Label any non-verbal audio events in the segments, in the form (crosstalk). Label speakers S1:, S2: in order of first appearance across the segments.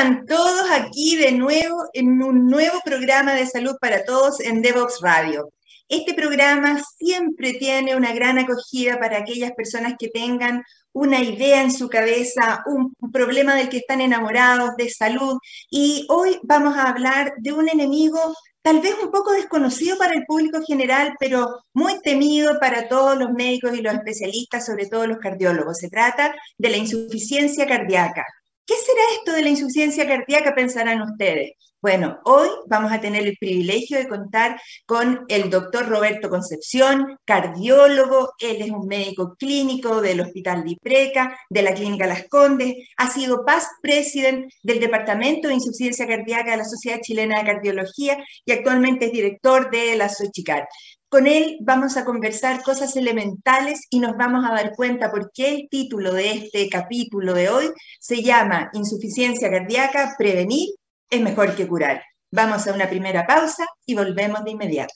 S1: ¿Cómo están todos aquí de nuevo en un nuevo programa de salud para todos en Devox Radio? Este programa siempre tiene una gran acogida para aquellas personas que tengan una idea en su cabeza, un, problema del que están enamorados, de salud. Y hoy vamos a hablar de un enemigo tal vez un poco desconocido para el público general, pero muy temido para todos los médicos y los especialistas, sobre todo los cardiólogos. Se trata de la insuficiencia cardíaca. ¿Qué será esto de la insuficiencia cardíaca? Pensarán ustedes. Bueno, hoy vamos a tener el privilegio de contar con el doctor Roberto Concepción, cardiólogo. Él es un médico clínico del Hospital de Ipreca, de la Clínica Las Condes. Ha sido past president del Departamento de Insuficiencia Cardíaca de la Sociedad Chilena de Cardiología y actualmente es director de la SOCHICAR. Con él vamos a conversar cosas elementales y nos vamos a dar cuenta por qué el título de este capítulo de hoy se llama Insuficiencia cardíaca, prevenir es mejor que curar. Vamos a una primera pausa y volvemos de inmediato.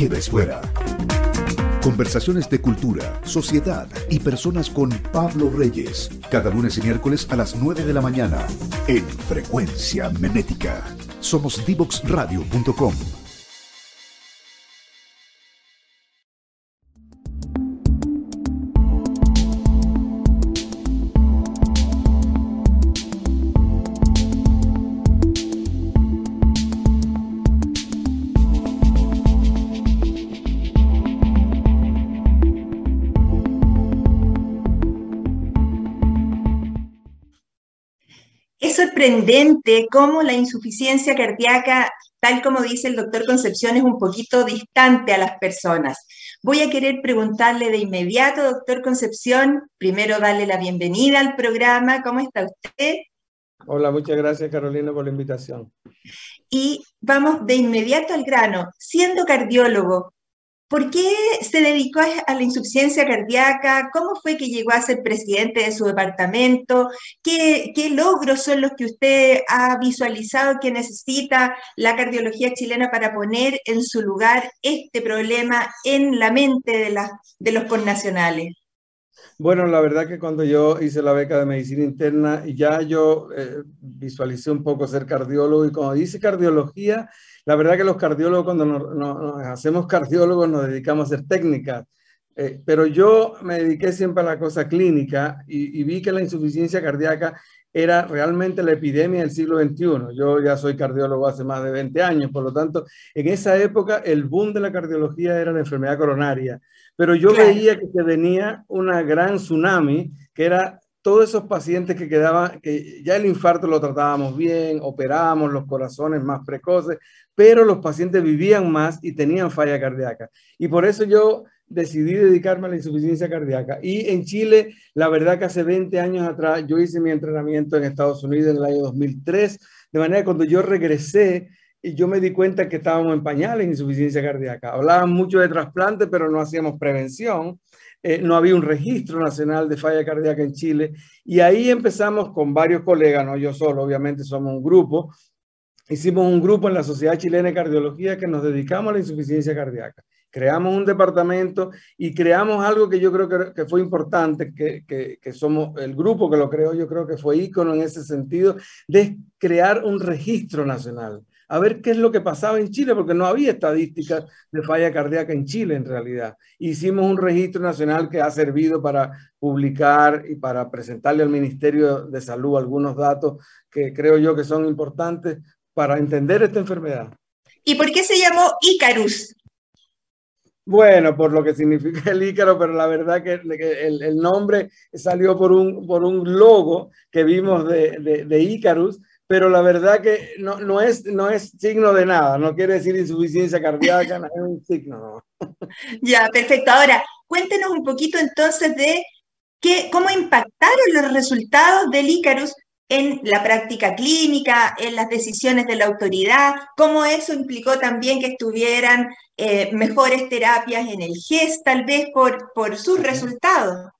S2: Quedes fuera. Conversaciones de cultura, sociedad y personas con Pablo Reyes. Cada lunes y miércoles a las 9 de la mañana en Frecuencia Menética. Somos divoxradio.com.
S1: sorprendente cómo la insuficiencia cardíaca, tal como dice el doctor Concepción, es un poquito distante a las personas. Voy a querer preguntarle de inmediato, doctor Concepción, primero darle la bienvenida al programa. ¿Cómo está usted?
S3: Hola, muchas gracias Carolina por la invitación.
S1: Y vamos de inmediato al grano. Siendo cardiólogo, ¿Por qué se dedicó a la insuficiencia cardíaca? ¿Cómo fue que llegó a ser presidente de su departamento? ¿Qué, logros son los que usted ha visualizado que necesita la cardiología chilena para poner en su lugar este problema en la mente de, los connacionales?
S3: Bueno, la verdad que cuando yo hice la beca de medicina interna, ya yo eh, visualicé un poco ser cardiólogo y como dice cardiología, la verdad que los cardiólogos, cuando nos, hacemos cardiólogos, nos dedicamos a hacer técnicas. Eh, pero yo me dediqué siempre a la cosa clínica y, vi que la insuficiencia cardíaca era realmente la epidemia del siglo XXI. Yo ya soy cardiólogo hace más de 20 años, por lo tanto, en esa época el boom de la cardiología era la enfermedad coronaria. Pero yo veía que se venía una gran tsunami, que era todos esos pacientes que quedaban, que ya el infarto lo tratábamos bien, operábamos los corazones más precoces, pero los pacientes vivían más y tenían falla cardíaca. Y por eso yo decidí dedicarme a la insuficiencia cardíaca. Y en Chile, la verdad que hace 20 años atrás, yo hice mi entrenamiento en Estados Unidos en el año 2003, de manera que cuando yo regresé, y yo me di cuenta que estábamos en pañales en insuficiencia cardíaca. Hablaban mucho de trasplante, pero no hacíamos prevención. Eh, no había un registro nacional de falla cardíaca en Chile. Y ahí empezamos con varios colegas, no yo solo, obviamente somos un grupo. Hicimos un grupo en la Sociedad Chilena de Cardiología que nos dedicamos a la insuficiencia cardíaca. Creamos un departamento y creamos algo que yo creo que, que fue importante, que, que, que, somos el grupo que lo creó, yo creo que fue ícono en ese sentido, de crear un registro nacional a ver qué es lo que pasaba en Chile, porque no había estadísticas de falla cardíaca en Chile en realidad. Hicimos un registro nacional que ha servido para publicar y para presentarle al Ministerio de Salud algunos datos que creo yo que son importantes para entender esta enfermedad.
S1: ¿Y por qué se llamó Icarus?
S3: Bueno, por lo que significa el Ícaro, pero la verdad que el, el nombre salió por un, por un logo que vimos de, de, de Icarus, pero la verdad que no, no, es, no es signo de nada, no quiere decir insuficiencia cardíaca, no es un signo.
S1: Ya, perfecto. Ahora, cuéntenos un poquito entonces de qué, cómo impactaron los resultados del Icarus en la práctica clínica, en las decisiones de la autoridad, cómo eso implicó también que estuvieran eh, mejores terapias en el GES, tal vez por, por sus resultados.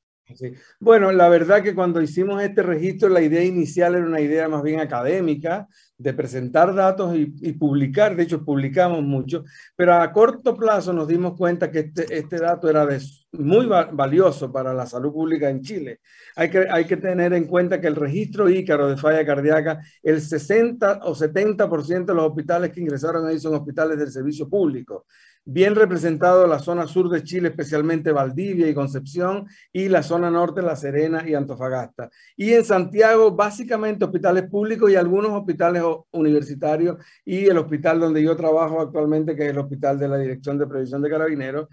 S3: Bueno, la verdad que cuando hicimos este registro, la idea inicial era una idea más bien académica, de presentar datos y, publicar, de hecho publicamos mucho, pero a corto plazo nos dimos cuenta que este, este dato era muy valioso para la salud pública en Chile. Hay que, hay que tener en cuenta que el registro Ícaro de falla cardíaca, el 60 o 70% de los hospitales que ingresaron ahí son hospitales del servicio público bien representado la zona sur de Chile, especialmente Valdivia y Concepción, y la zona norte, La Serena y Antofagasta. Y en Santiago, básicamente hospitales públicos y algunos hospitales universitarios y el hospital donde yo trabajo actualmente, que es el Hospital de la Dirección de Previsión de Carabineros.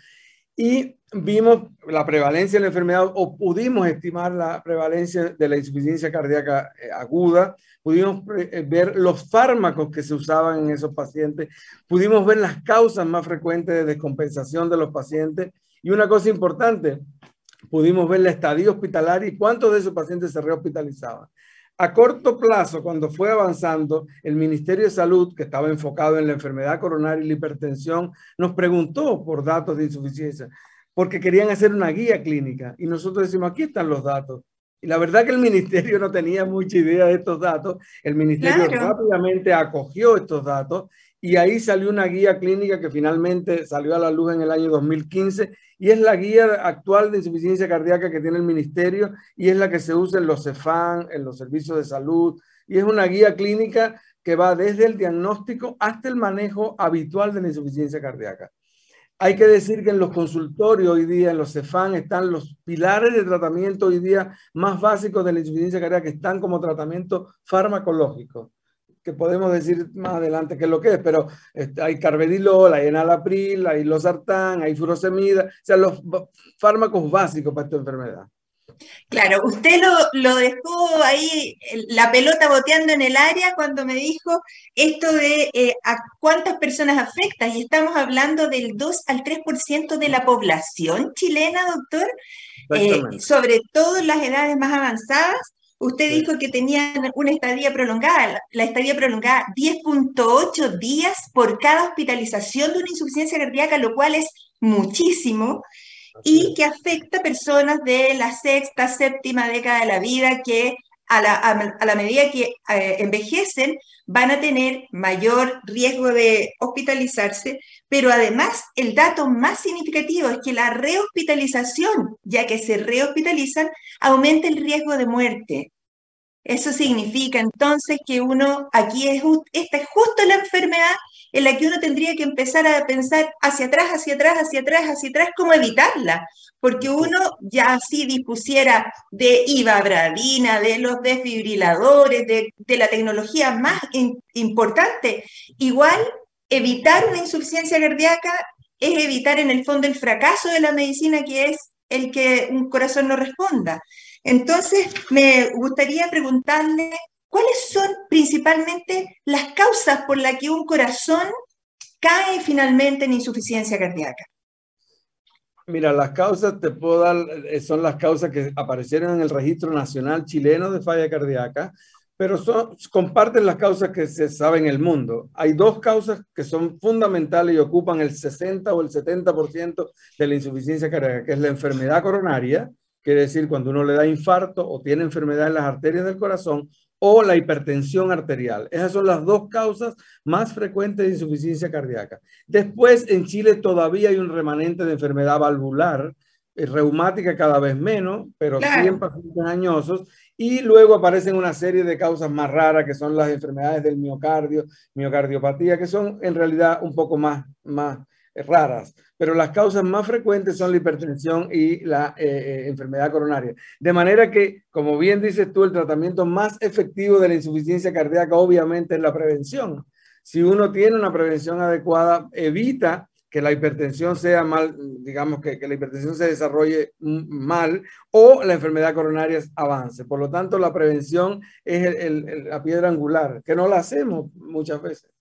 S3: Y vimos la prevalencia de la enfermedad o pudimos estimar la prevalencia de la insuficiencia cardíaca eh, aguda, pudimos eh, ver los fármacos que se usaban en esos pacientes, pudimos ver las causas más frecuentes de descompensación de los pacientes y una cosa importante, pudimos ver la estadía hospitalaria y cuántos de esos pacientes se rehospitalizaban. A corto plazo, cuando fue avanzando, el Ministerio de Salud, que estaba enfocado en la enfermedad coronaria y la hipertensión, nos preguntó por datos de insuficiencia, porque querían hacer una guía clínica. Y nosotros decimos, aquí están los datos. Y la verdad que el ministerio no tenía mucha idea de estos datos. El ministerio rápidamente acogió estos datos y ahí salió una guía clínica que finalmente salió a la luz en el año 2015 y es la guía actual de insuficiencia cardíaca que tiene el ministerio y es la que se usa en los CEFAN, en los servicios de salud y es una guía clínica que va desde el diagnóstico hasta el manejo habitual de la insuficiencia cardíaca. Hay que decir que en los consultorios hoy día, en los CEFAN, están los pilares de tratamiento hoy día más básicos de la insuficiencia cardíaca que están como tratamiento farmacológico que podemos decir más adelante qué es lo que es, pero este, hay carvedilol, hay enalapril, hay losartán, hay furosemida, o sea, los fármacos básicos para esta enfermedad.
S1: Claro, usted lo, dejó ahí, la pelota boteando en el área cuando me dijo esto de eh, a cuántas personas afecta, y estamos hablando del 2 al 3% de la población chilena, doctor, eh, sobre todo en las edades más avanzadas, Usted dijo que tenían una estadía prolongada, la estadía prolongada 10.8 días por cada hospitalización de una insuficiencia cardíaca, lo cual es muchísimo y que afecta a personas de la sexta, séptima década de la vida que a la, medida que eh, envejecen van a tener mayor riesgo de hospitalizarse, pero además el dato más significativo es que la rehospitalización, ya que se rehospitalizan, aumenta el riesgo de muerte. Eso significa entonces que uno, aquí es, esta es justo la enfermedad en la que uno tendría que empezar a pensar hacia atrás, hacia atrás, hacia atrás, hacia atrás, cómo evitarla, porque uno ya así dispusiera de ibabradina, de los desfibriladores, de, la tecnología más importante, igual evitar una insuficiencia cardíaca es evitar en el fondo el fracaso de la medicina que es el que un corazón no responda. Entonces, me gustaría preguntarle ¿Cuáles son principalmente las causas por las que un corazón cae finalmente en insuficiencia cardíaca?
S3: Mira, las causas te puedo dar, eh, son las causas que aparecieron en el registro nacional chileno de falla cardíaca, pero son, comparten las causas que se saben en el mundo. Hay dos causas que son fundamentales y ocupan el 60 o el 70% de la insuficiencia cardíaca, que es la enfermedad coronaria, quiere decir cuando uno le da infarto o tiene enfermedad en las arterias del corazón, o la hipertensión arterial. Esas son las dos causas más frecuentes de insuficiencia cardíaca. Después, en Chile todavía hay un remanente de enfermedad valvular, eh, reumática cada vez menos, pero siempre pacientes añosos. Y luego aparecen una serie de causas más raras, que son las enfermedades del miocardio, miocardiopatía, que son en realidad un poco más, más raras pero las causas más frecuentes son la hipertensión y la eh, eh, enfermedad coronaria. De manera que, como bien dices tú, el tratamiento más efectivo de la insuficiencia cardíaca obviamente es la prevención. Si uno tiene una prevención adecuada, evita que la hipertensión sea mal, digamos que, que la hipertensión se desarrolle mal o la enfermedad coronaria avance. Por lo tanto, la prevención es la piedra angular, que no la hacemos muchas veces.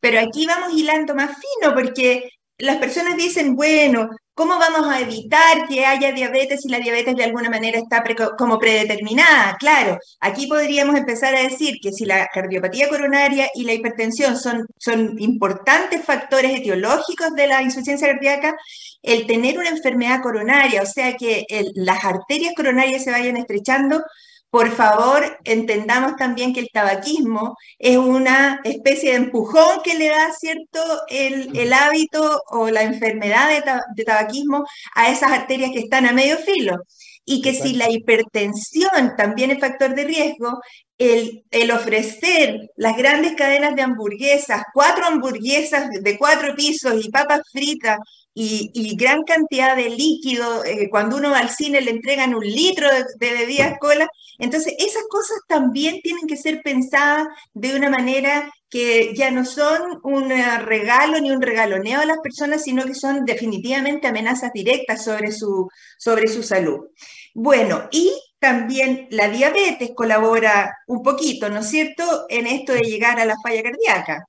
S1: Pero aquí vamos hilando más fino porque las personas dicen, bueno, ¿cómo vamos a evitar que haya diabetes si la diabetes de alguna manera está como predeterminada? Claro, aquí podríamos empezar a decir que si la cardiopatía coronaria y la hipertensión son, son importantes factores etiológicos de la insuficiencia cardíaca, el tener una enfermedad coronaria, o sea que las arterias coronarias se vayan estrechando, por favor, entendamos también que el tabaquismo es una especie de empujón que le da, ¿cierto?, el, hábito o la enfermedad de, tabaquismo a esas arterias que están a medio filo. Y que si la hipertensión también es factor de riesgo, el, el, ofrecer las grandes cadenas de hamburguesas, cuatro hamburguesas de cuatro pisos y papas fritas y, gran cantidad de líquido, eh, cuando uno va al cine le entregan un litro de, de bebidas cola, entonces esas cosas también tienen que ser pensadas de una manera que ya no son un regalo ni un regaloneo a las personas, sino que son definitivamente amenazas directas sobre su, sobre su salud. Bueno, y también la diabetes colabora un poquito, ¿no es cierto?, en esto de llegar a la falla cardíaca.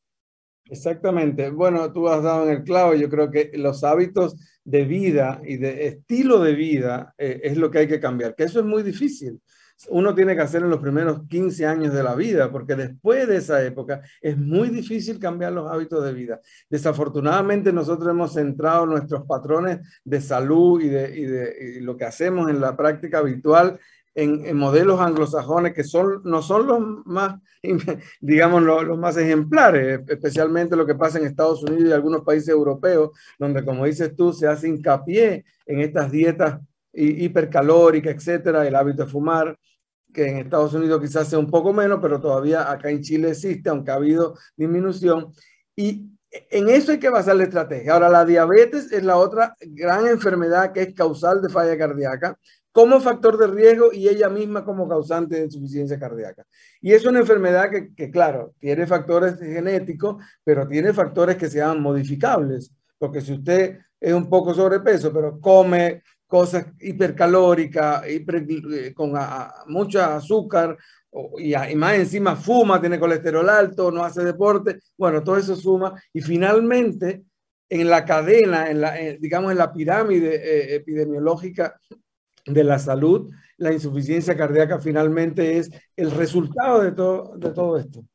S3: Exactamente. Bueno, tú has dado en el clavo. Yo creo que los hábitos de vida y de estilo de vida eh, es lo que hay que cambiar, que eso es muy difícil. Uno tiene que hacer en los primeros 15 años de la vida, porque después de esa época es muy difícil cambiar los hábitos de vida. Desafortunadamente nosotros hemos centrado nuestros patrones de salud y de, y de lo que hacemos en la práctica habitual en, modelos anglosajones que son, no son los más, (laughs) digamos, los, más ejemplares, especialmente lo que pasa en Estados Unidos y algunos países europeos, donde, como dices tú, se hace hincapié en estas dietas hipercalóricas, etcétera, el hábito de fumar, que en Estados Unidos quizás sea un poco menos, pero todavía acá en Chile existe, aunque ha habido disminución. Y en eso hay que basar la estrategia. Ahora, la diabetes es la otra gran enfermedad que es causal de falla cardíaca, como factor de riesgo y ella misma como causante de insuficiencia cardíaca. Y es una enfermedad que, claro, tiene factores genéticos, pero tiene factores que sean modificables, porque si usted es un poco sobrepeso, pero come cosas hipercalóricas, eh, con mucho azúcar, y, más encima fuma, tiene colesterol alto, no hace deporte, bueno, todo eso suma y finalmente en la cadena, en la, digamos en la pirámide eh, epidemiológica de la salud, la insuficiencia cardíaca finalmente es el resultado de todo, de todo esto.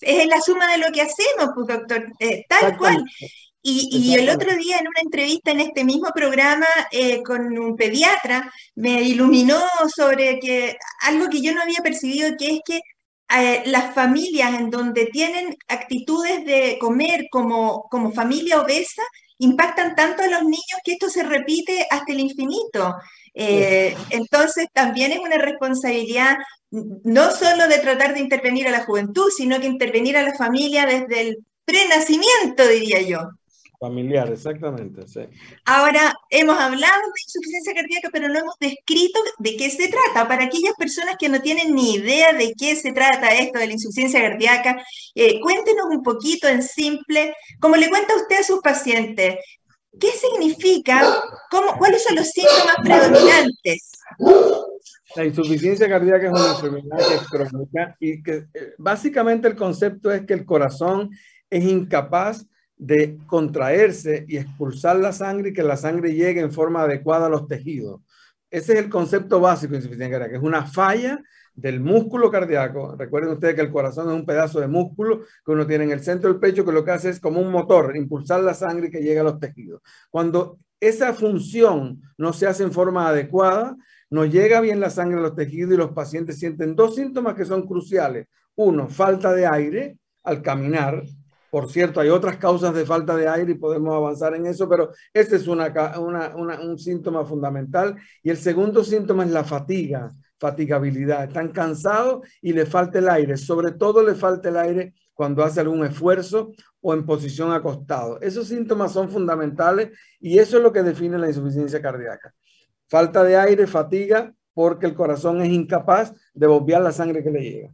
S1: Es la suma de lo que hacemos, pues, doctor, eh, tal cual. Y, el otro día en una entrevista en este mismo programa eh, con un pediatra me iluminó sobre que algo que yo no había percibido, que es que eh, las familias en donde tienen actitudes de comer como, como familia obesa impactan tanto a los niños que esto se repite hasta el infinito. Eh, entonces, también es una responsabilidad no solo de tratar de intervenir a la juventud, sino que intervenir a la familia desde el prenacimiento, diría yo.
S3: Familiar, exactamente. Sí.
S1: Ahora, hemos hablado de insuficiencia cardíaca, pero no hemos descrito de qué se trata. Para aquellas personas que no tienen ni idea de qué se trata esto de la insuficiencia cardíaca, eh, cuéntenos un poquito en simple, como le cuenta usted a sus pacientes, ¿Qué significa? ¿Cómo, ¿Cuáles son los síntomas predominantes?
S3: La insuficiencia cardíaca es una enfermedad que es crónica y que eh, básicamente el concepto es que el corazón es incapaz de contraerse y expulsar la sangre y que la sangre llegue en forma adecuada a los tejidos. Ese es el concepto básico de insuficiencia cardíaca, es una falla del músculo cardíaco. Recuerden ustedes que el corazón es un pedazo de músculo que uno tiene en el centro del pecho que lo que hace es como un motor, impulsar la sangre que llega a los tejidos. Cuando esa función no se hace en forma adecuada, no llega bien la sangre a los tejidos y los pacientes sienten dos síntomas que son cruciales. Uno, falta de aire al caminar. Por cierto, hay otras causas de falta de aire y podemos avanzar en eso, pero este es un síntoma fundamental. Y el segundo síntoma es la fatiga fatigabilidad, están cansados y le falta el aire, sobre todo le falta el aire cuando hace algún esfuerzo o en posición acostado. Esos síntomas son fundamentales y eso es lo que define la insuficiencia cardíaca. Falta de aire, fatiga, porque el corazón es incapaz de bombear la sangre que le llega.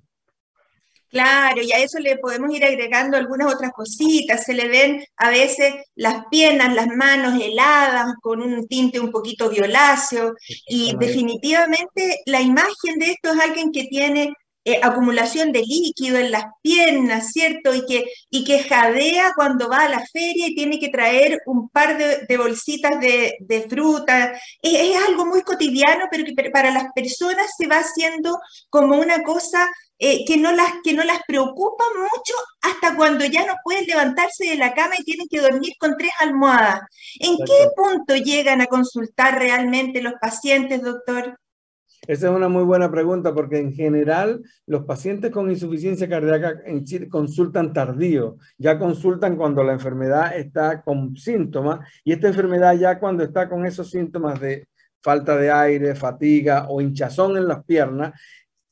S1: Claro, y a eso le podemos ir agregando algunas otras cositas. Se le ven a veces las piernas, las manos heladas, con un tinte un poquito violáceo. Y definitivamente la imagen de esto es alguien que tiene eh, acumulación de líquido en las piernas, ¿cierto? Y que, y que jadea cuando va a la feria y tiene que traer un par de, bolsitas de, fruta. Es, algo muy cotidiano, pero que para las personas se va haciendo como una cosa eh, que, no las, que no las preocupa mucho hasta cuando ya no pueden levantarse de la cama y tienen que dormir con tres almohadas. ¿En qué punto llegan a consultar realmente los pacientes, doctor?
S3: Esa es una muy buena pregunta porque en general los pacientes con insuficiencia cardíaca consultan tardío, ya consultan cuando la enfermedad está con síntomas y esta enfermedad ya cuando está con esos síntomas de falta de aire, fatiga o hinchazón en las piernas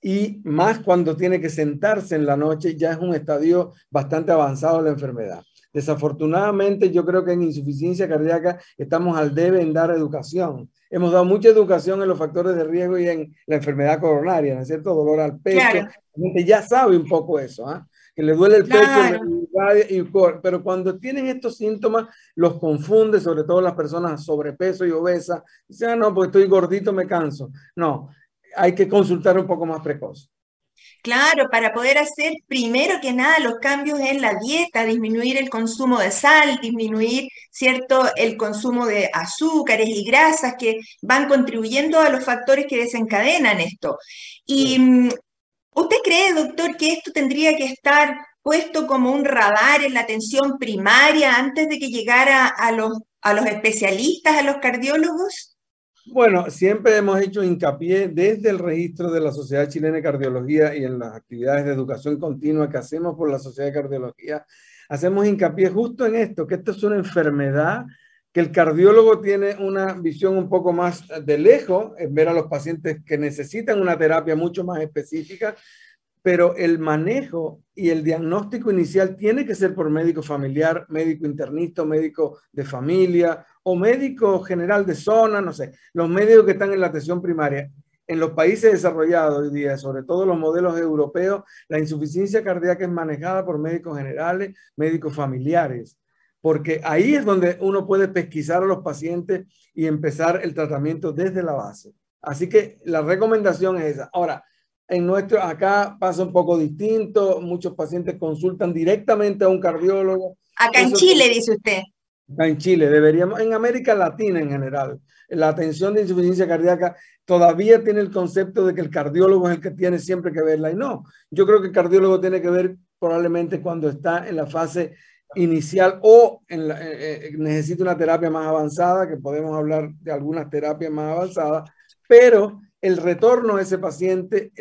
S3: y más cuando tiene que sentarse en la noche ya es un estadio bastante avanzado de la enfermedad. Desafortunadamente, yo creo que en insuficiencia cardíaca estamos al debe en dar educación hemos dado mucha educación en los factores de riesgo y en la enfermedad coronaria, ¿no es cierto? Dolor al pecho. La gente ya sabe un poco eso, ¿ah? que le duele el pecho, pero cuando tienen estos síntomas, los confunde, sobre todo las personas sobrepeso y obesas. Dicen, ah, no, porque estoy gordito, me canso. No, hay que consultar un poco más precoz.
S1: Claro, para poder hacer primero que nada los cambios en la dieta, disminuir el consumo de sal, disminuir, ¿cierto?, el consumo de azúcares y grasas que van contribuyendo a los factores que desencadenan esto. ¿Y mm, usted cree, doctor, que esto tendría que estar puesto como un radar en la atención primaria antes de que llegara a los, a los especialistas, a los cardiólogos?
S3: Bueno, siempre hemos hecho hincapié desde el registro de la Sociedad Chilena de Cardiología y en las actividades de educación continua que hacemos por la Sociedad de Cardiología, hacemos hincapié justo en esto, que esto es una enfermedad que el cardiólogo tiene una visión un poco más de lejos, en ver a los pacientes que necesitan una terapia mucho más específica, pero el manejo y el diagnóstico inicial tiene que ser por médico familiar, médico internista, médico de familia o médico general de zona, no sé, los médicos que están en la atención primaria. En los países desarrollados hoy día, sobre todo los modelos europeos, la insuficiencia cardíaca es manejada por médicos generales, médicos familiares, porque ahí es donde uno puede pesquisar a los pacientes y empezar el tratamiento desde la base. Así que la recomendación es esa. Ahora, en nuestro, acá pasa un poco distinto, muchos pacientes consultan directamente a un cardiólogo.
S1: Acá en Chile, dice usted.
S3: Acá en Chile, deberíamos, en América Latina en general, la atención de insuficiencia cardíaca todavía tiene el concepto de que el cardiólogo es el que tiene siempre que verla y no. Yo creo que el cardiólogo tiene que ver probablemente cuando está en la fase inicial o en eh, eh, necesita una terapia más avanzada, que podemos hablar de algunas terapias más avanzadas, pero el retorno a ese paciente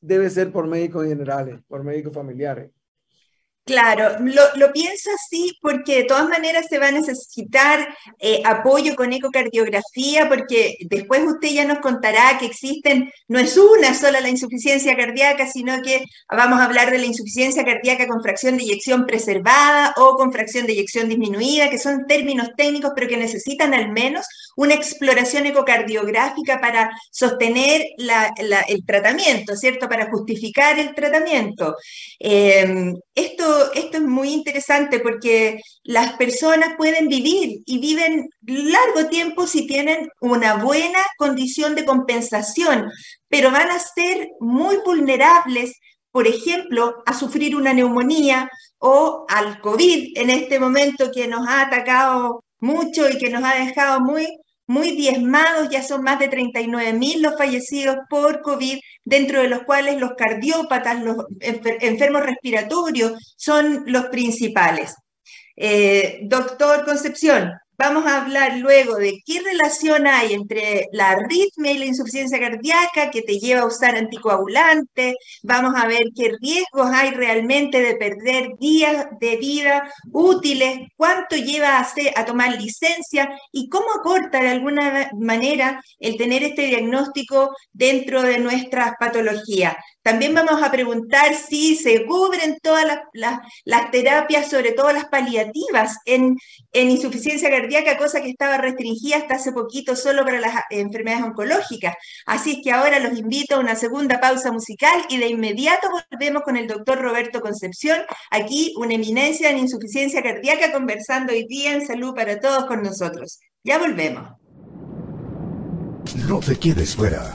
S3: debe ser por médicos generales, por médicos familiares.
S1: Claro, lo, lo, pienso así porque de todas maneras se va a necesitar eh, apoyo con ecocardiografía, porque después usted ya nos contará que existen, no es una sola la insuficiencia cardíaca, sino que vamos a hablar de la insuficiencia cardíaca con fracción de eyección preservada o con fracción de eyección disminuida, que son términos técnicos, pero que necesitan al menos una exploración ecocardiográfica para sostener el tratamiento, ¿cierto? Para justificar el tratamiento. Eh, esto esto, es muy interesante porque las personas pueden vivir y viven largo tiempo si tienen una buena condición de compensación, pero van a ser muy vulnerables, por ejemplo, a sufrir una neumonía o al COVID en este momento que nos ha atacado mucho y que nos ha dejado muy muy diezmados, ya son más de 39 mil los fallecidos por COVID, dentro de los cuales los cardiópatas, los enfermos respiratorios son los principales. Eh, doctor Concepción, Vamos a hablar luego de qué relación hay entre la arritmia y la insuficiencia cardíaca que te lleva a usar anticoagulantes. Vamos a ver qué riesgos hay realmente de perder días de vida útiles, cuánto lleva a, a tomar licencia y cómo acorta de alguna manera el tener este diagnóstico dentro de nuestras patologías. También vamos a preguntar si se cubren todas las, terapias, sobre todo las paliativas, en, insuficiencia cardíaca, cosa que estaba restringida hasta hace poquito solo para las enfermedades oncológicas. Así que ahora los invito a una segunda pausa musical y de inmediato volvemos con el doctor Roberto Concepción, aquí una eminencia en insuficiencia cardíaca, conversando hoy día en Salud para Todos con nosotros. Ya volvemos.
S2: No te quedes fuera.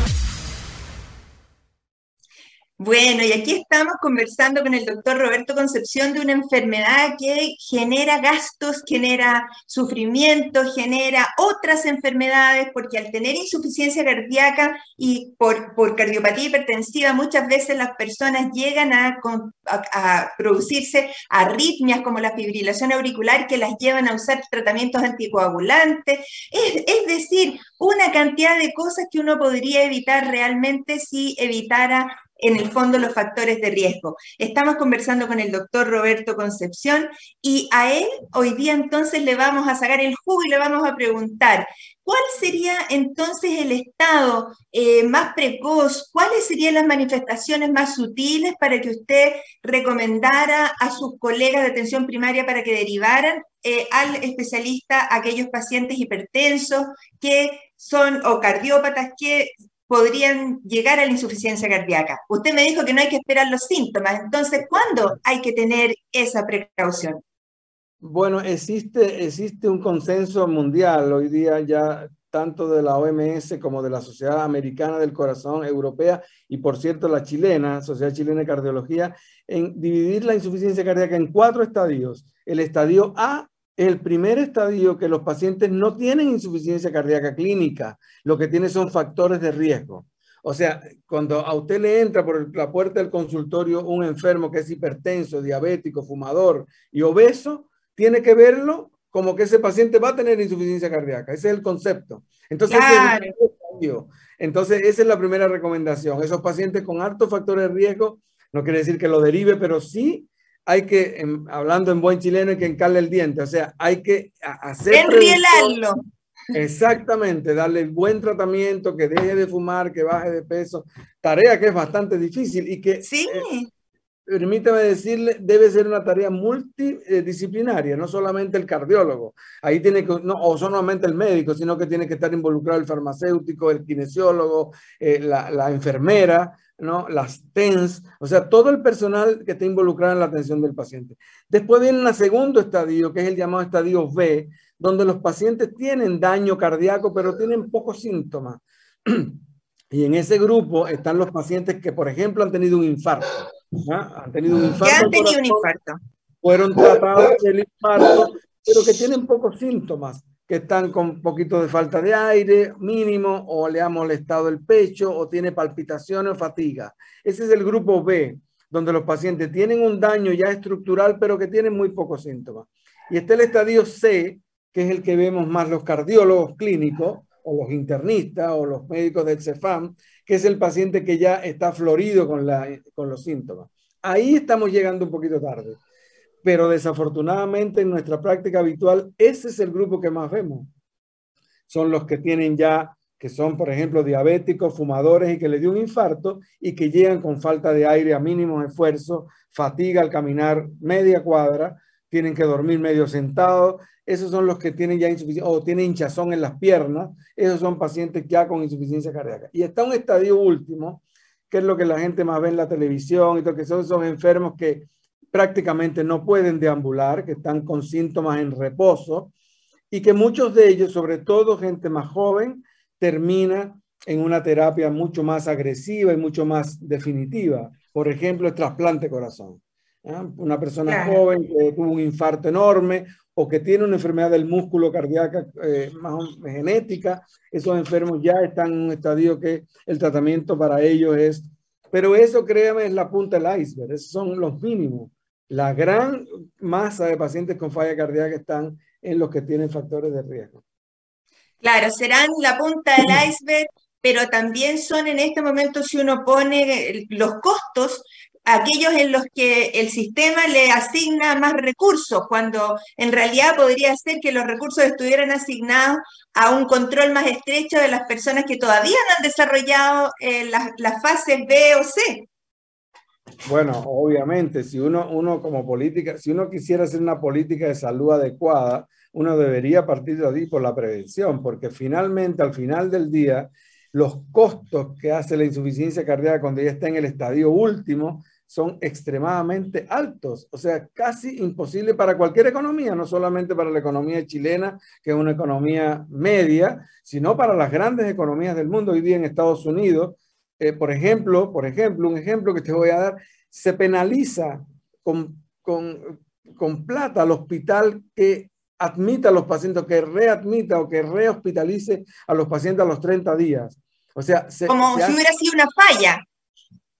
S1: Bueno, y aquí estamos conversando con el doctor Roberto Concepción de una enfermedad que genera gastos, genera sufrimiento, genera otras enfermedades, porque al tener insuficiencia cardíaca y por, por cardiopatía hipertensiva, muchas veces las personas llegan a, a, producirse arritmias como la fibrilación auricular que las llevan a usar tratamientos anticoagulantes. Es, es decir, una cantidad de cosas que uno podría evitar realmente si evitara en el fondo los factores de riesgo. Estamos conversando con el doctor Roberto Concepción y a él hoy día entonces le vamos a sacar el jugo y le vamos a preguntar, ¿cuál sería entonces el estado eh, más precoz? ¿Cuáles serían las manifestaciones más sutiles para que usted recomendara a sus colegas de atención primaria para que derivaran eh, al especialista aquellos pacientes hipertensos que son o cardiópatas que podrían llegar a la insuficiencia cardíaca. Usted me dijo que no hay que esperar los síntomas, entonces, ¿cuándo hay que tener esa precaución?
S3: Bueno, existe, existe un consenso mundial hoy día ya tanto de la OMS como de la Sociedad Americana del Corazón Europea y por cierto la chilena, Sociedad Chilena de Cardiología, en dividir la insuficiencia cardíaca en cuatro estadios. El estadio A el primer estadio que los pacientes no tienen insuficiencia cardíaca clínica, lo que tiene son factores de riesgo. O sea, cuando a usted le entra por la puerta del consultorio un enfermo que es hipertenso, diabético, fumador y obeso, tiene que verlo como que ese paciente va a tener insuficiencia cardíaca. Ese es el concepto. Entonces, Entonces esa es la primera recomendación. Esos pacientes con altos factores de riesgo, no quiere decir que lo derive, pero sí hay que, hablando en buen chileno, hay que encarle el diente, o sea, hay que hacer...
S1: Enrielarlo.
S3: Exactamente, darle buen tratamiento, que deje de fumar, que baje de peso, tarea que es bastante difícil y que...
S1: Sí.
S3: Eh, permítame decirle, debe ser una tarea multidisciplinaria, no solamente el cardiólogo. Ahí tiene que, no, o solamente el médico, sino que tiene que estar involucrado el farmacéutico, el kinesiólogo, eh, la, la, enfermera, ¿no? las TENS, o sea, todo el personal que está involucrado en la atención del paciente. Después viene un segundo estadio, que es el llamado estadio B, donde los pacientes tienen daño cardíaco, pero tienen pocos síntomas. (clears throat) Y en ese grupo están los pacientes que, por ejemplo, han tenido un infarto. Han tenido un infarto.
S1: han tenido un infarto.
S3: Fueron tratados del infarto, pero que tienen pocos síntomas que están con poquito de falta de aire mínimo o le ha molestado el pecho o tiene palpitaciones o fatiga. Ese es el grupo B, donde los pacientes tienen un daño ya estructural, pero que tienen muy pocos síntomas. Y está el estadio C, que es el que vemos más los cardiólogos clínicos o los internistas o los médicos del CEFAM, que es el paciente que ya está florido con, la, con los síntomas. Ahí estamos llegando un poquito tarde pero desafortunadamente en nuestra práctica habitual ese es el grupo que más vemos. Son los que tienen ya, que son por ejemplo diabéticos, fumadores y que le dio un infarto y que llegan con falta de aire a mínimos esfuerzos, fatiga al caminar media cuadra, tienen que dormir medio sentado. Esos son los que tienen ya insuficiencia o tienen hinchazón en las piernas. Esos son pacientes ya con insuficiencia cardíaca. Y está un estadio último, que es lo que la gente más ve en la televisión y todo, que son esos enfermos que prácticamente no pueden deambular, que están con síntomas en reposo y que muchos de ellos, sobre todo gente más joven, termina en una terapia mucho más agresiva y mucho más definitiva. Por ejemplo, el trasplante corazón. Una persona joven que tuvo un infarto enorme o que tiene una enfermedad del músculo cardíaco eh, más genética, esos enfermos ya están en un estadio que el tratamiento para ellos es, pero eso créame es la punta del iceberg, esos son los mínimos. La gran masa de pacientes con falla cardíaca están en los que tienen factores de riesgo.
S1: Claro, serán la punta del (clears throat) iceberg, pero también son en este momento, si uno pone los costos, aquellos en los que el sistema le asigna más recursos, cuando en realidad podría ser que los recursos estuvieran asignados a un control más estrecho de las personas que todavía no han desarrollado eh, las, fases B o C.
S3: Bueno, obviamente, si uno, uno como política, si uno quisiera hacer una política de salud adecuada, uno debería partir de ahí por la prevención, porque finalmente, al final del día, los costos que hace la insuficiencia cardíaca cuando ya está en el estadio último son extremadamente altos, o sea, casi imposible para cualquier economía, no solamente para la economía chilena, que es una economía media, sino para las grandes economías del mundo. Hoy día en Estados Unidos, eh, por ejemplo, por ejemplo, un ejemplo que te voy a dar, se penaliza con, con, con plata al hospital que admita a los pacientes, que readmita o que rehospitalice a los pacientes a los 30 días. O sea,
S1: como si hubiera sido una falla.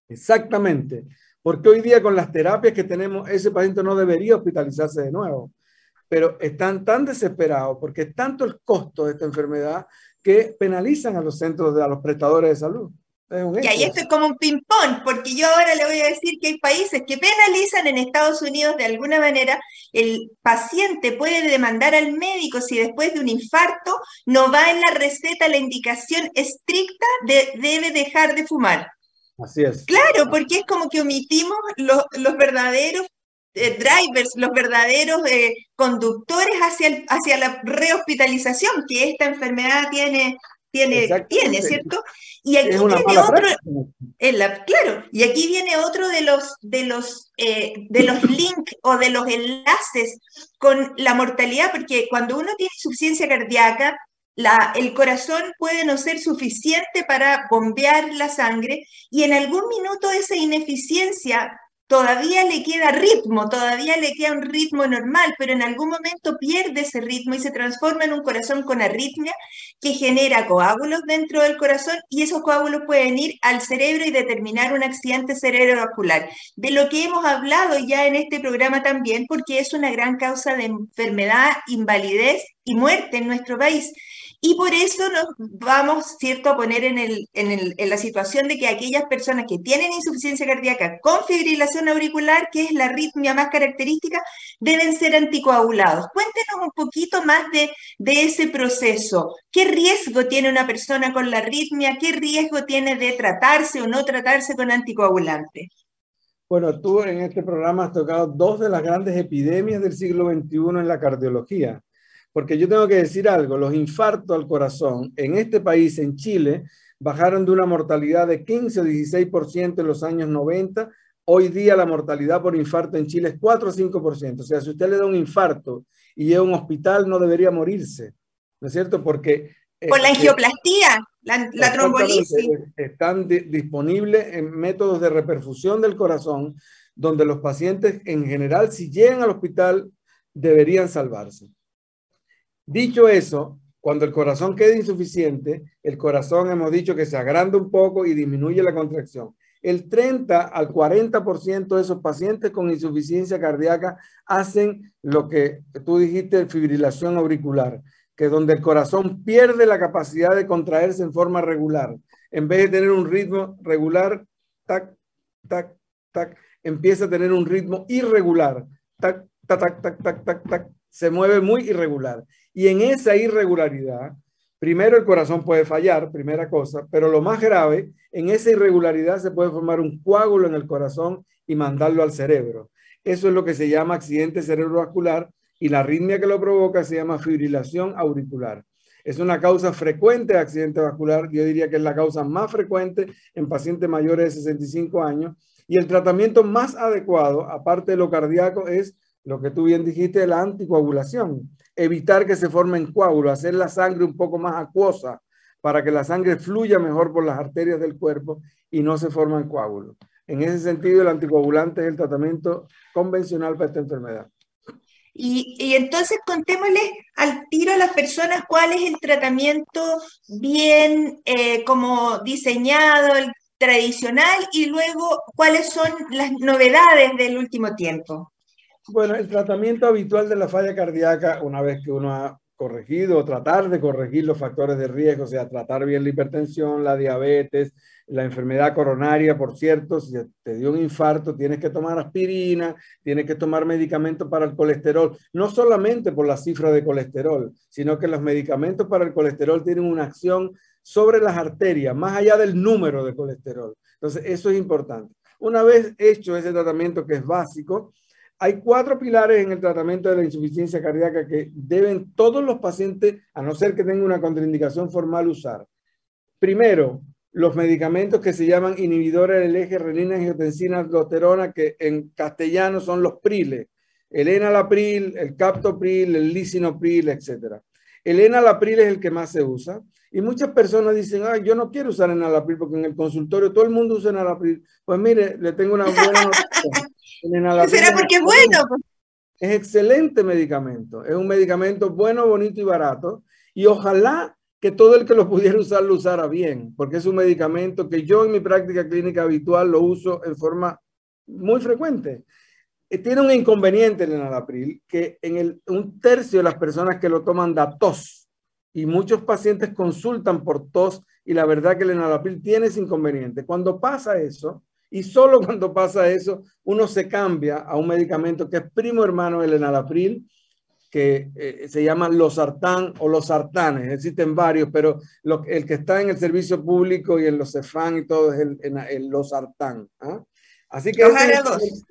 S3: Exactamente. Porque hoy día con las terapias que tenemos, ese paciente no debería hospitalizarse de nuevo. Pero están tan desesperados porque es tanto el costo de esta enfermedad que penalizan a los centros, de, a los prestadores de salud.
S1: Y ahí esto es como un ping-pong, porque yo ahora le voy a decir que hay países que penalizan en Estados Unidos de alguna manera, el paciente puede demandar al médico si después de un infarto no va en la receta la indicación estricta de debe dejar de fumar.
S3: Así es.
S1: Claro, porque es como que omitimos los, verdaderos eh, drivers, los verdaderos eh, conductores hacia, hacia la rehospitalización que esta enfermedad tiene, tiene, tiene ¿cierto? Y aquí viene otro, claro, y aquí viene otro de los, de los, eh, de los links o de los enlaces con la mortalidad, porque cuando uno tiene insuficiencia cardíaca, el corazón puede no ser suficiente para bombear la sangre y en algún minuto esa ineficiencia todavía le queda ritmo, todavía le queda un ritmo normal, pero en algún momento pierde ese ritmo y se transforma en un corazón con arritmia que genera coágulos dentro del corazón y esos coágulos pueden ir al cerebro y determinar un accidente cerebrovascular, de lo que hemos hablado ya en este programa también, porque es una gran causa de enfermedad, invalidez y muerte en nuestro país. Y por eso nos vamos, ¿cierto?, a poner en, la situación de que aquellas personas que tienen insuficiencia cardíaca con fibrilación auricular, que es la arritmia más característica, deben ser anticoagulados. Cuéntenos un poquito más de, de ese proceso. ¿Qué riesgo tiene una persona con la arritmia? ¿Qué riesgo tiene de tratarse o no tratarse con anticoagulantes?
S3: Bueno, tú en este programa has tocado dos de las grandes epidemias del siglo XXI en la cardiología porque yo tengo que decir algo, los infartos al corazón en este país, en Chile, bajaron de una mortalidad de 15 o 16% en los años 90. Hoy día la mortalidad por infarto en Chile es 4 o 5%. O sea, si usted le da un infarto y llega a un hospital, no debería morirse. ¿No es cierto? Porque...
S1: Por la angioplastía, la, la trombolisis.
S3: Están disponibles en métodos de reperfusión del corazón, donde los pacientes en general, si llegan al hospital, deberían salvarse. Dicho eso, cuando el corazón queda insuficiente, el corazón hemos dicho que se agranda un poco y disminuye la contracción. El 30 al 40% de esos pacientes con insuficiencia cardíaca hacen lo que tú dijiste, fibrilación auricular, que es donde el corazón pierde la capacidad de contraerse en forma regular. En vez de tener un ritmo regular, tac, tac, tac, empieza a tener un ritmo irregular, tac, tac, tac, tac, tac, tac, tac, se mueve muy irregular. Y en esa irregularidad, primero el corazón puede fallar, primera cosa, pero lo más grave, en esa irregularidad se puede formar un coágulo en el corazón y mandarlo al cerebro. Eso es lo que se llama accidente cerebrovascular y la arritmia que lo provoca se llama fibrilación auricular. Es una causa frecuente de accidente vascular, yo diría que es la causa más frecuente en pacientes mayores de 65 años y el tratamiento más adecuado, aparte de lo cardíaco, es lo que tú bien dijiste, la anticoagulación evitar que se formen coágulos, hacer la sangre un poco más acuosa para que la sangre fluya mejor por las arterias del cuerpo y no se formen coágulos. En ese sentido, el anticoagulante es el tratamiento convencional para esta enfermedad.
S1: Y, entonces contémosle al tiro a las personas cuál es el tratamiento bien eh, como diseñado, el tradicional, y luego cuáles son las novedades del último tiempo.
S3: Bueno, el tratamiento habitual de la falla cardíaca, una vez que uno ha corregido o tratar de corregir los factores de riesgo, o sea, tratar bien la hipertensión, la diabetes, la enfermedad coronaria, por cierto, si te dio un infarto, tienes que tomar aspirina, tienes que tomar medicamentos para el colesterol, no solamente por la cifra de colesterol, sino que los medicamentos para el colesterol tienen una acción sobre las arterias, más allá del número de colesterol. Entonces, eso es importante. Una vez hecho ese tratamiento que es básico, hay cuatro pilares en el tratamiento de la insuficiencia cardíaca que deben todos los pacientes, a no ser que tengan una contraindicación formal, usar. Primero, los medicamentos que se llaman inhibidores del eje renina-angiotensina-aldosterona, que en castellano son los PRILE, el enalapril, el captopril, el lisinopril, etc. El enalapril es el que más se usa. Y muchas personas dicen, ah, yo no quiero usar enalapril porque en el consultorio todo el mundo usa enalapril. Pues mire, le tengo una buena (laughs)
S1: noticia. ¿Será porque es bueno?
S3: Es excelente medicamento. Es un medicamento bueno, bonito y barato. Y ojalá que todo el que lo pudiera usar lo usara bien, porque es un medicamento que yo en mi práctica clínica habitual lo uso en forma muy frecuente. Eh, tiene un inconveniente el enalapril, que en el, un tercio de las personas que lo toman da tos y muchos pacientes consultan por tos y la verdad que el enalapril tiene ese inconveniente. Cuando pasa eso, y solo (laughs) cuando pasa eso, uno se cambia a un medicamento que es primo hermano del enalapril, que eh, se llaman los sartán o los sartanes. Existen varios, pero lo, el que está en el servicio público y en los CEFAN y todo es el, el, los sartán. Así que...
S1: Ojara 2.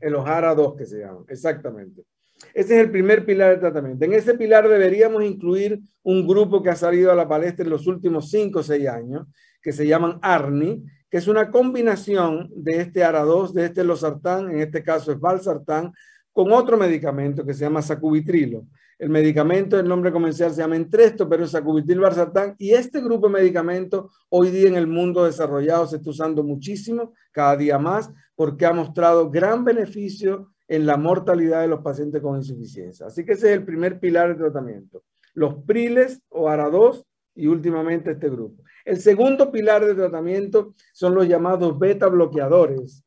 S3: El Ojara 2 que se llama, exactamente. Ese es el primer pilar de tratamiento. En ese pilar deberíamos incluir un grupo que ha salido a la palestra en los últimos 5 o 6 años, que se llaman ARNI, que es una combinación de este ARA2, de este losartán, en este caso es valsartán, con otro medicamento que se llama sacubitrilo. El medicamento, el nombre comercial se llama Entresto, pero es sacubitril valsartán. Y este grupo de medicamentos hoy día en el mundo desarrollado se está usando muchísimo, cada día más, porque ha mostrado gran beneficio en la mortalidad de los pacientes con insuficiencia. Así que ese es el primer pilar de tratamiento. Los priles o ARA2 y últimamente este grupo. El segundo pilar de tratamiento son los llamados beta bloqueadores.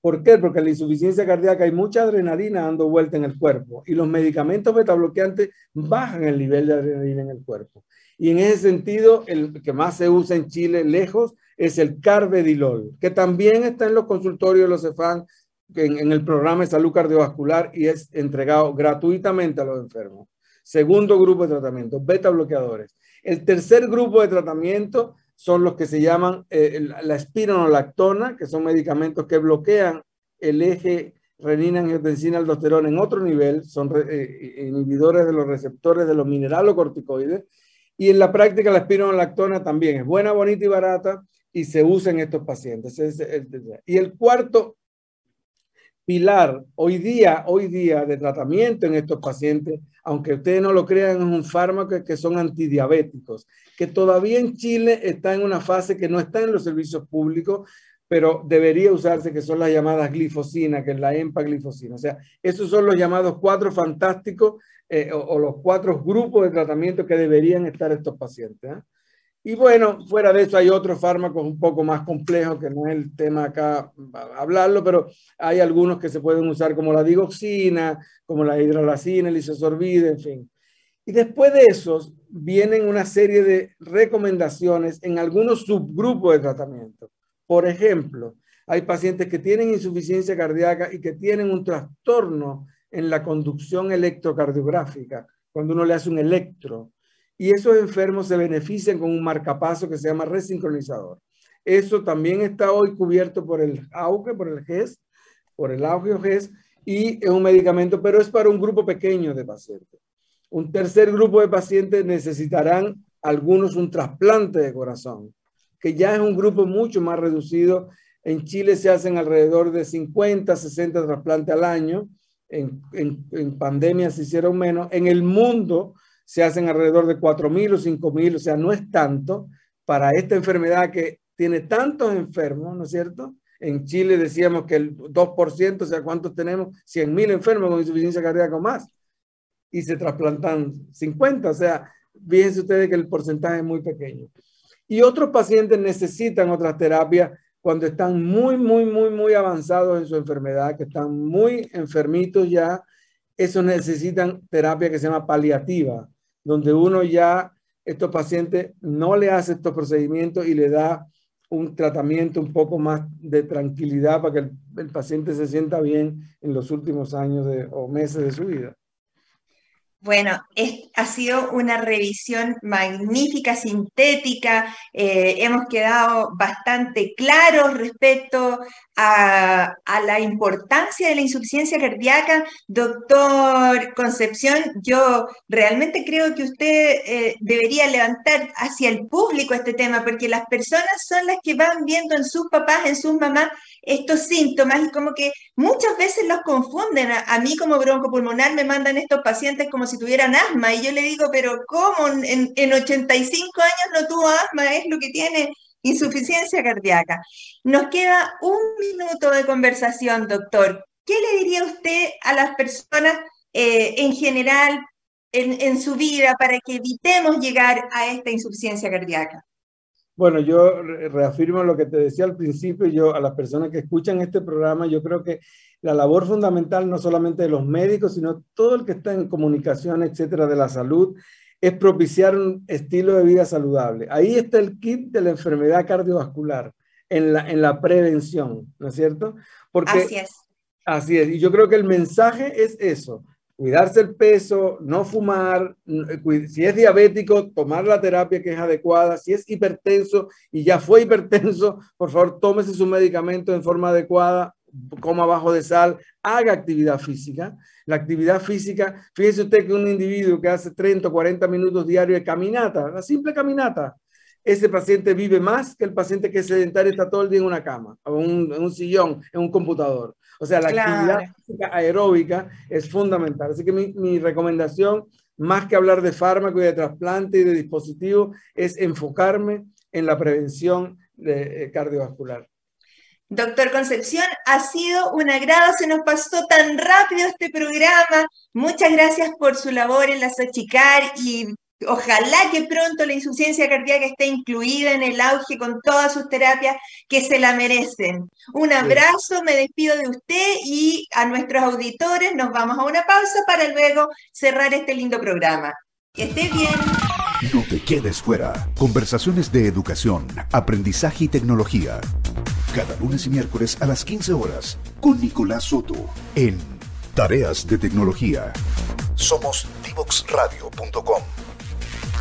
S3: ¿Por qué? Porque en la insuficiencia cardíaca hay mucha adrenalina dando vuelta en el cuerpo y los medicamentos beta bloqueantes bajan el nivel de adrenalina en el cuerpo. Y en ese sentido, el que más se usa en Chile lejos es el carvedilol, que también está en los consultorios de los CEFAN, en, en el programa de salud cardiovascular y es entregado gratuitamente a los enfermos. Segundo grupo de tratamiento, beta bloqueadores. El tercer grupo de tratamiento son los que se llaman eh, la espironolactona, que son medicamentos que bloquean el eje renina-angiotensina-aldosterona en otro nivel, son eh, inhibidores de los receptores de los mineralocorticoides. Y en la práctica la espironolactona también es buena, bonita y barata y se usa en estos pacientes. y el cuarto pilar hoy día, hoy día de tratamiento en estos pacientes, aunque ustedes no lo crean, es un fármaco que son antidiabéticos que todavía en Chile está en una fase que no está en los servicios públicos, pero debería usarse, que son las llamadas glifosina, que es la empaglifosina. O sea, esos son los llamados cuatro fantásticos eh, o, los cuatro grupos de tratamiento que deberían estar estos pacientes. ¿eh? Y bueno, fuera de eso hay otros fármacos un poco más complejos, que no es el tema acá hablarlo, pero hay algunos que se pueden usar como la digoxina, como la hidralacina, el isosorbide, en fin. Y después de esos vienen una serie de recomendaciones en algunos subgrupos de tratamiento. Por ejemplo, hay pacientes que tienen insuficiencia cardíaca y que tienen un trastorno en la conducción electrocardiográfica, cuando uno le hace un electro. Y esos enfermos se benefician con un marcapaso que se llama resincronizador. Eso también está hoy cubierto por el AUGE, por el GES, por el AUGE o GES, y es un medicamento, pero es para un grupo pequeño de pacientes. Un tercer grupo de pacientes necesitarán algunos un trasplante de corazón, que ya es un grupo mucho más reducido. En Chile se hacen alrededor de 50, 60 trasplantes al año. En, en, pandemia se hicieron menos. En el mundo se hacen alrededor de 4.000 o 5.000, o sea, no es tanto para esta enfermedad que tiene tantos enfermos, ¿no es cierto? En Chile decíamos que el 2%, o sea, ¿cuántos tenemos? 100.000 enfermos con insuficiencia cardíaca o más y se trasplantan 50. O sea, fíjense ustedes que el porcentaje es muy pequeño. Y otros pacientes necesitan otras terapias cuando están muy, muy, muy, muy avanzados en su enfermedad, que están muy enfermitos ya. Esos necesitan terapia que se llama paliativa, donde uno ya, estos pacientes, no le hace estos procedimientos y le da un tratamiento un poco más de tranquilidad para que el, paciente se sienta bien en los últimos años o meses de su vida.
S1: Bueno, ha sido una revisión magnífica, sintética. Eh, hemos quedado bastante claros respecto a, la importancia de la insuficiencia cardíaca. Doctor Concepción, yo realmente creo que usted eh, debería levantar hacia el público este tema, porque las personas son las que van viendo en sus papás, en sus mamás, estos síntomas y como que muchas veces los confunden. A, mí como broncopulmonar me mandan estos pacientes como si tuvieran asma y yo le digo, pero ¿cómo? En, en 85 años no tuvo asma, es lo que tiene insuficiencia cardíaca. Nos queda un minuto de conversación, doctor. ¿Qué le diría usted a las personas eh, en general en, en su vida para que evitemos llegar a esta insuficiencia cardíaca?
S3: Bueno, yo reafirmo lo que te decía al principio, yo a las personas que escuchan este programa, yo creo que la labor fundamental no solamente de los médicos, sino todo el que está en comunicación, etcétera, de la salud, es propiciar un estilo de vida saludable. Ahí está el kit de la enfermedad cardiovascular, en la, en la prevención, ¿no es cierto?
S1: Porque, así es.
S3: Así es, y yo creo que el mensaje es eso, cuidarse el peso, no fumar, eh, si es diabético, tomar la terapia que es adecuada, si es hipertenso y ya fue hipertenso, por favor, tómese su medicamento en forma adecuada, coma bajo de sal, haga actividad física. La actividad física, fíjese usted que un individuo que hace 30 o 40 minutos diarios de caminata, la simple caminata, ese paciente vive más que el paciente que es sedentario está todo el día en una cama, en un sillón, en un computador. O sea, la actividad aeróbica es fundamental. Así que mi, recomendación, más que hablar de fármaco y de trasplante y de dispositivo, es enfocarme en la prevención de, eh, cardiovascular.
S1: Doctor Concepción, ha sido un agrado, se nos pasó tan rápido este programa. Muchas gracias por su labor en la Sochicar y Ojalá que pronto la insuficiencia cardíaca esté incluida en el auge con todas sus terapias que se la merecen. Un abrazo, me despido de usted y a nuestros auditores nos vamos a una pausa para luego cerrar este lindo programa. Que esté bien.
S2: No te quedes fuera. Conversaciones de educación, aprendizaje y tecnología. Cada lunes y miércoles a las 15 horas con Nicolás Soto en Tareas de Tecnología. Somos divoxradio.com.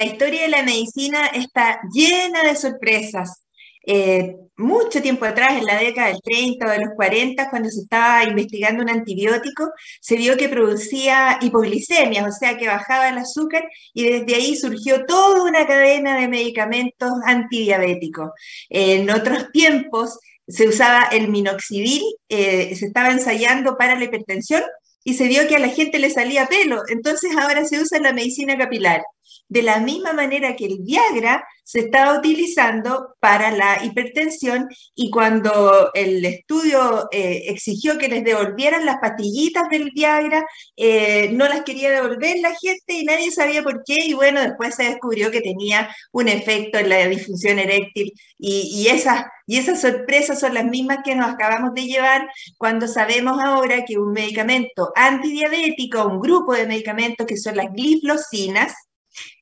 S1: La historia de la medicina está llena de sorpresas. Eh, mucho tiempo atrás, en la década del 30 o de los 40, cuando se estaba investigando un antibiótico, se vio que producía hipoglicemia, o sea, que bajaba el azúcar y desde ahí surgió toda una cadena de medicamentos antidiabéticos. en otros tiempos se usaba el minoxidil, eh, se estaba ensayando para la hipertensión y se vio que a la gente le salía pelo, entonces ahora se usa en la medicina capilar de la misma manera que el Viagra se estaba utilizando para la hipertensión y cuando el estudio eh, exigió que les devolvieran las pastillitas del Viagra, eh, no las quería devolver la gente y nadie sabía por qué y bueno, después se descubrió que tenía un efecto en la disfunción eréctil y, esas, y esas sorpresas son las mismas que nos acabamos de llevar cuando sabemos ahora que un medicamento antidiabético, un grupo de medicamentos que son las gliflosinas,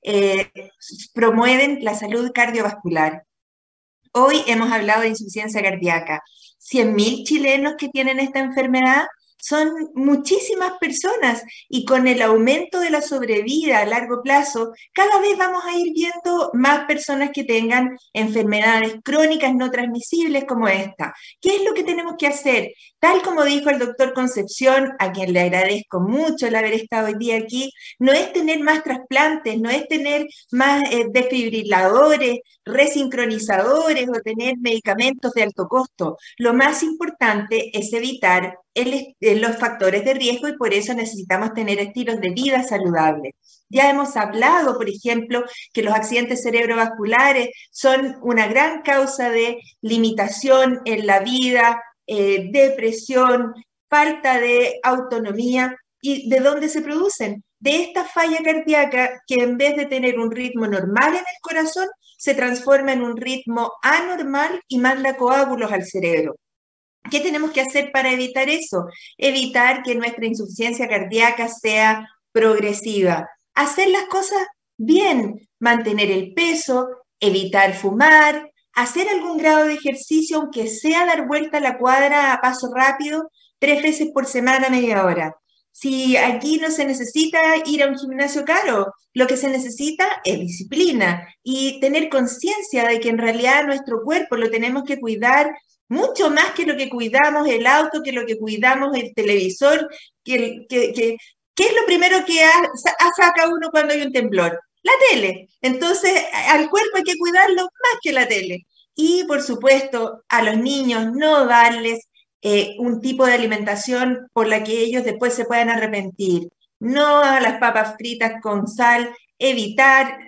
S1: eh, promueven la salud cardiovascular. Hoy hemos hablado de insuficiencia cardíaca. 100.000 chilenos que tienen esta enfermedad son muchísimas personas y con el aumento de la sobrevida a largo plazo, cada vez vamos a ir viendo más personas que tengan enfermedades crónicas no transmisibles como esta. ¿Qué es lo que tenemos que hacer? Tal como dijo el doctor Concepción, a quien le agradezco mucho el haber estado hoy día aquí, no es tener más trasplantes, no es tener más eh, desfibriladores, resincronizadores o tener medicamentos de alto costo. Lo más importante es evitar el, los factores de riesgo y por eso necesitamos tener estilos de vida saludables. Ya hemos hablado, por ejemplo, que los accidentes cerebrovasculares son una gran causa de limitación en la vida, eh, depresión, falta de autonomía. ¿Y de dónde se producen? De esta falla cardíaca que en vez de tener un ritmo normal en el corazón, se transforma en un ritmo anormal y manda coágulos al cerebro. ¿Qué tenemos que hacer para evitar eso? Evitar que nuestra insuficiencia cardíaca sea progresiva. Hacer las cosas bien, mantener el peso, evitar fumar, hacer algún grado de ejercicio, aunque sea dar vuelta a la cuadra a paso rápido, tres veces por semana, media hora. Si aquí no se necesita ir a un gimnasio caro, lo que se necesita es disciplina y tener conciencia de que en realidad nuestro cuerpo lo tenemos que cuidar mucho más que lo que cuidamos el auto, que lo que cuidamos el televisor, que, que, ¿qué es lo primero que saca uno cuando hay un temblor? La tele. Entonces, al cuerpo hay que cuidarlo más que la tele. Y, por supuesto, a los niños no darles eh, un tipo de alimentación por la que ellos después se puedan arrepentir. No a las papas fritas con sal, evitar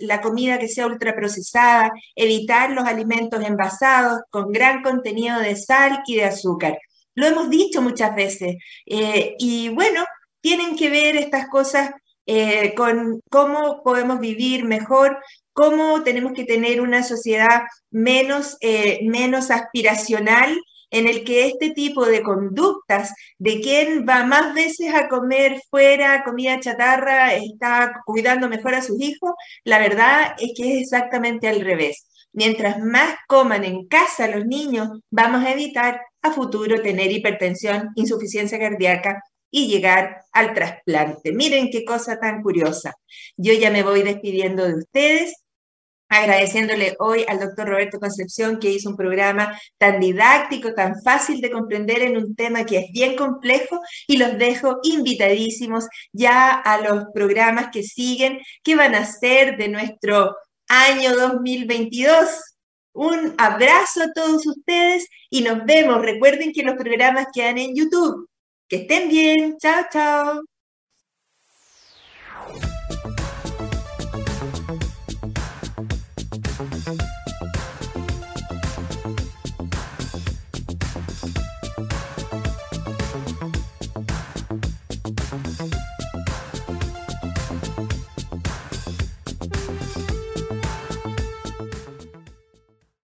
S1: la comida que sea ultraprocesada, evitar los alimentos envasados con gran contenido de sal y de azúcar. Lo hemos dicho muchas veces. Eh, y bueno, tienen que ver estas cosas eh, con cómo podemos vivir mejor, cómo tenemos que tener una sociedad menos, eh, menos aspiracional en el que este tipo de conductas de quien va más veces a comer fuera comida chatarra está cuidando mejor a sus hijos, la verdad es que es exactamente al revés. Mientras más coman en casa los niños, vamos a evitar a futuro tener hipertensión, insuficiencia cardíaca y llegar al trasplante. Miren qué cosa tan curiosa. Yo ya me voy despidiendo de ustedes agradeciéndole hoy al doctor Roberto Concepción que hizo un programa tan didáctico, tan fácil de comprender en un tema que es bien complejo y los dejo invitadísimos ya a los programas que siguen, que van a ser de nuestro año 2022. Un abrazo a todos ustedes y nos vemos. Recuerden que los programas quedan en YouTube. Que estén bien. Chao, chao.